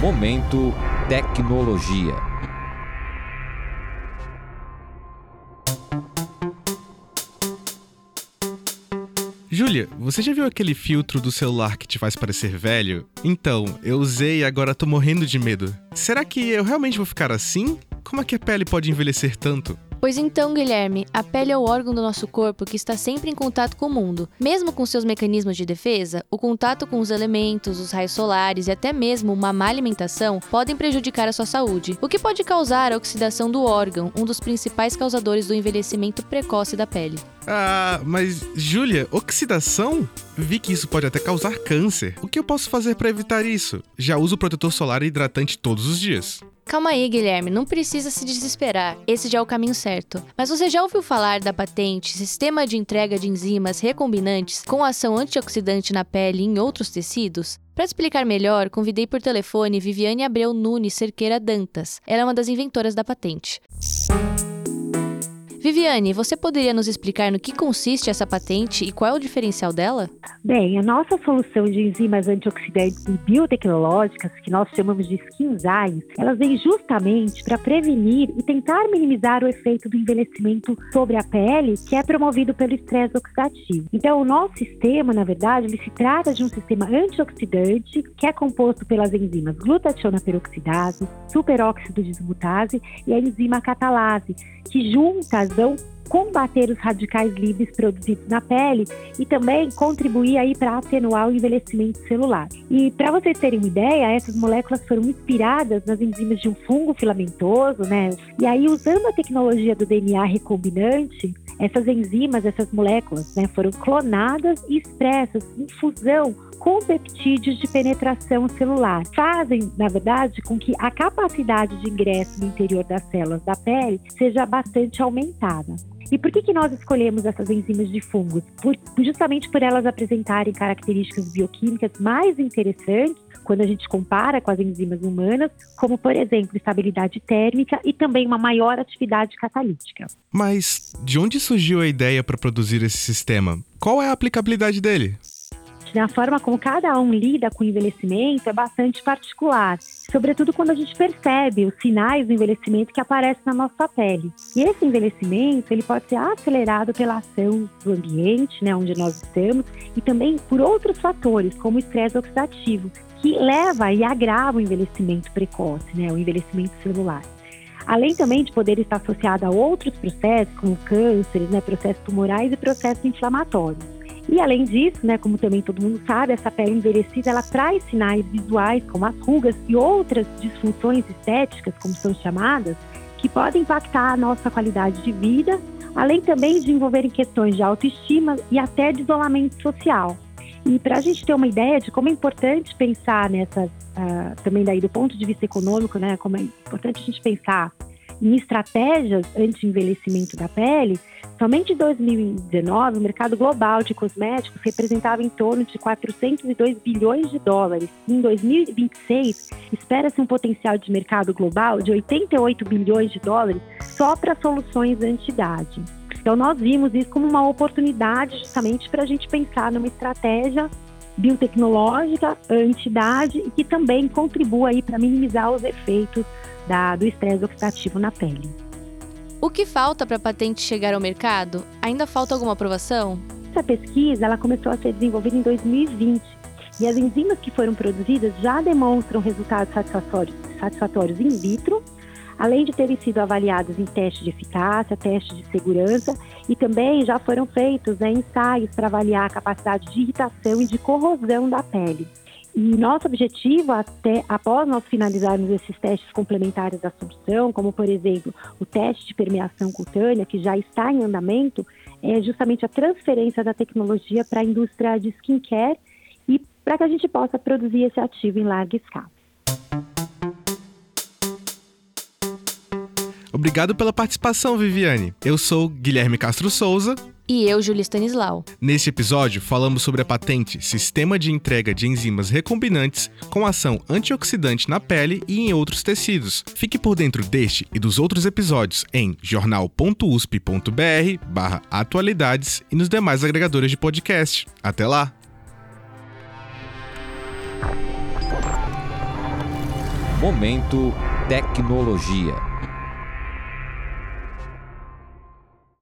Momento Tecnologia. Júlia, você já viu aquele filtro do celular que te faz parecer velho? Então, eu usei e agora tô morrendo de medo. Será que eu realmente vou ficar assim? Como é que a pele pode envelhecer tanto? Pois então, Guilherme, a pele é o órgão do nosso corpo que está sempre em contato com o mundo. Mesmo com seus mecanismos de defesa, o contato com os elementos, os raios solares e até mesmo uma má alimentação podem prejudicar a sua saúde, o que pode causar a oxidação do órgão, um dos principais causadores do envelhecimento precoce da pele. Ah, mas Júlia, oxidação? Vi que isso pode até causar câncer. O que eu posso fazer para evitar isso? Já uso protetor solar e hidratante todos os dias. Calma aí, Guilherme, não precisa se desesperar. Esse já é o caminho certo. Mas você já ouviu falar da patente Sistema de Entrega de Enzimas Recombinantes com ação antioxidante na pele e em outros tecidos? Para explicar melhor, convidei por telefone Viviane Abreu Nunes Cerqueira Dantas. Ela é uma das inventoras da patente. Viviane, você poderia nos explicar no que consiste essa patente e qual é o diferencial dela? Bem, a nossa solução de enzimas antioxidantes e biotecnológicas, que nós chamamos de enzymes, elas vêm justamente para prevenir e tentar minimizar o efeito do envelhecimento sobre a pele, que é promovido pelo estresse oxidativo. Então, o nosso sistema, na verdade, ele se trata de um sistema antioxidante que é composto pelas enzimas glutationa peroxidase, superóxido dismutase e a enzima catalase, que juntas vão combater os radicais livres produzidos na pele e também contribuir aí para atenuar o envelhecimento celular. E para vocês terem uma ideia, essas moléculas foram inspiradas nas enzimas de um fungo filamentoso, né? E aí usando a tecnologia do DNA recombinante, essas enzimas, essas moléculas, né, foram clonadas e expressas em fusão com peptídeos de penetração celular. Fazem, na verdade, com que a capacidade de ingresso no interior das células da pele seja bastante aumentada. E por que, que nós escolhemos essas enzimas de fungos? Por, justamente por elas apresentarem características bioquímicas mais interessantes quando a gente compara com as enzimas humanas, como, por exemplo, estabilidade térmica e também uma maior atividade catalítica. Mas de onde surgiu a ideia para produzir esse sistema? Qual é a aplicabilidade dele? Né? A forma como cada um lida com o envelhecimento é bastante particular, sobretudo quando a gente percebe os sinais do envelhecimento que aparecem na nossa pele. E esse envelhecimento, ele pode ser acelerado pela ação do ambiente, né, onde nós estamos, e também por outros fatores, como o estresse oxidativo, que leva e agrava o envelhecimento precoce, né, o envelhecimento celular. Além também de poder estar associado a outros processos, como cânceres, né, processos tumorais e processos inflamatórios. E além disso, né, como também todo mundo sabe, essa pele envelhecida ela traz sinais visuais como as rugas e outras disfunções estéticas, como são chamadas, que podem impactar a nossa qualidade de vida, além também de envolverem questões de autoestima e até de isolamento social. E para a gente ter uma ideia de como é importante pensar nessas, uh, também daí do ponto de vista econômico, né, como é importante a gente pensar em estratégias anti-envelhecimento da pele, somente em 2019 o mercado global de cosméticos representava em torno de 402 bilhões de dólares. Em 2026, espera-se um potencial de mercado global de 88 bilhões de dólares só para soluções anti-idade. Então, nós vimos isso como uma oportunidade justamente para a gente pensar numa estratégia biotecnológica, anti-idade e que também contribua para minimizar os efeitos da, do estresse oxidativo na pele. O que falta para a patente chegar ao mercado? Ainda falta alguma aprovação? Essa pesquisa ela começou a ser desenvolvida em 2020 e as enzimas que foram produzidas já demonstram resultados satisfatórios, satisfatórios in vitro, além de terem sido avaliadas em testes de eficácia, testes de segurança e também já foram feitos né, ensaios para avaliar a capacidade de irritação e de corrosão da pele. E nosso objetivo, até após nós finalizarmos esses testes complementares da solução, como por exemplo o teste de permeação cutânea, que já está em andamento, é justamente a transferência da tecnologia para a indústria de skincare e para que a gente possa produzir esse ativo em larga escala. Obrigado pela participação, Viviane. Eu sou Guilherme Castro Souza. E eu, Júlia Stanislau. Neste episódio, falamos sobre a patente Sistema de Entrega de Enzimas Recombinantes com ação antioxidante na pele e em outros tecidos. Fique por dentro deste e dos outros episódios em jornal.usp.br barra atualidades e nos demais agregadores de podcast. Até lá! Momento Tecnologia.